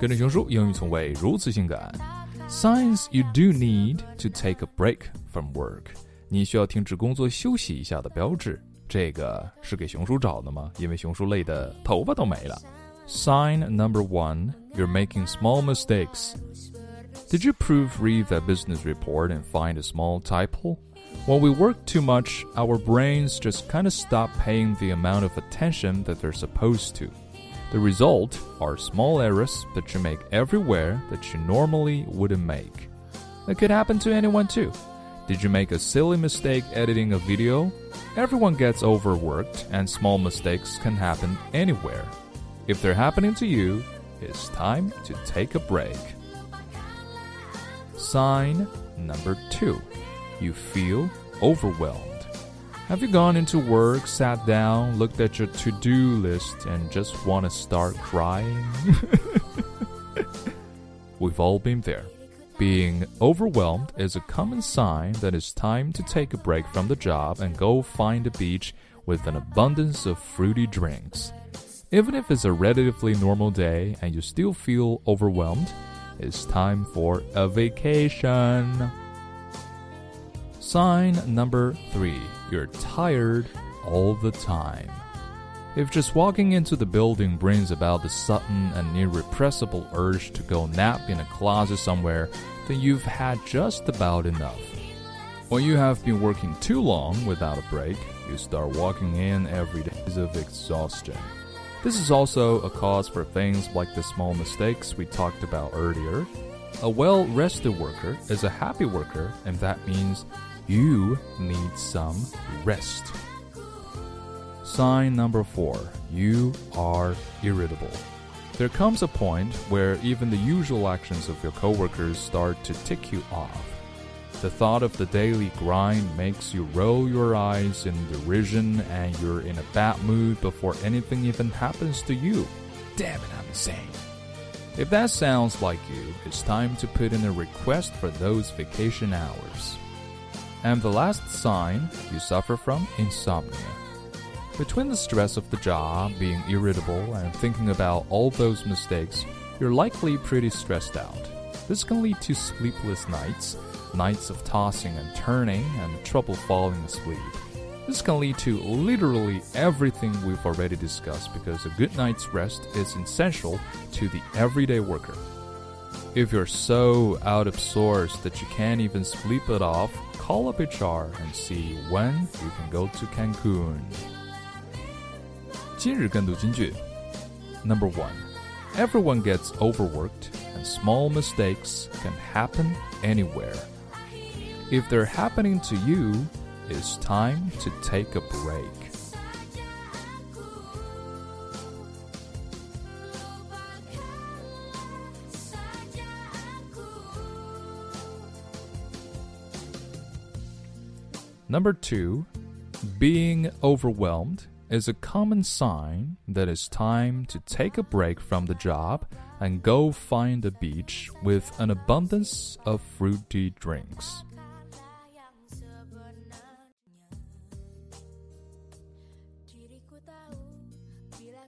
跟着熊叔，英语从未如此性感。Signs you do need to take a break from work。你需要停止工作休息一下的标志。这个是给熊叔找的吗？因为熊叔累的头发都没了。Sign number one: You're making small mistakes. Did you proofread that business report and find a small typo? When we work too much, our brains just kind of stop paying the amount of attention that they're supposed to. The result are small errors that you make everywhere that you normally wouldn't make. It could happen to anyone too. Did you make a silly mistake editing a video? Everyone gets overworked, and small mistakes can happen anywhere. If they're happening to you, it's time to take a break. Sign number two you feel overwhelmed. Have you gone into work, sat down, looked at your to do list, and just want to start crying? We've all been there. Being overwhelmed is a common sign that it's time to take a break from the job and go find a beach with an abundance of fruity drinks. Even if it's a relatively normal day and you still feel overwhelmed, it's time for a vacation. Sign number three you're tired all the time. If just walking into the building brings about the sudden and irrepressible urge to go nap in a closet somewhere, then you've had just about enough. When you have been working too long without a break, you start walking in every day of exhaustion. This is also a cause for things like the small mistakes we talked about earlier. A well rested worker is a happy worker, and that means you need some rest. Sign number four you are irritable. There comes a point where even the usual actions of your coworkers start to tick you off. The thought of the daily grind makes you roll your eyes in derision and you're in a bad mood before anything even happens to you. Damn it, I'm insane. If that sounds like you, it's time to put in a request for those vacation hours. And the last sign, you suffer from insomnia. Between the stress of the job, being irritable, and thinking about all those mistakes, you're likely pretty stressed out. This can lead to sleepless nights, nights of tossing and turning, and trouble falling asleep. This can lead to literally everything we've already discussed because a good night's rest is essential to the everyday worker. If you're so out of sorts that you can't even sleep it off, call up HR and see when you can go to Cancun. 今日跟读金句 Number one, everyone gets overworked and small mistakes can happen anywhere. If they're happening to you, it's time to take a break. Number two, being overwhelmed is a common sign that it's time to take a break from the job and go find a beach with an abundance of fruity drinks.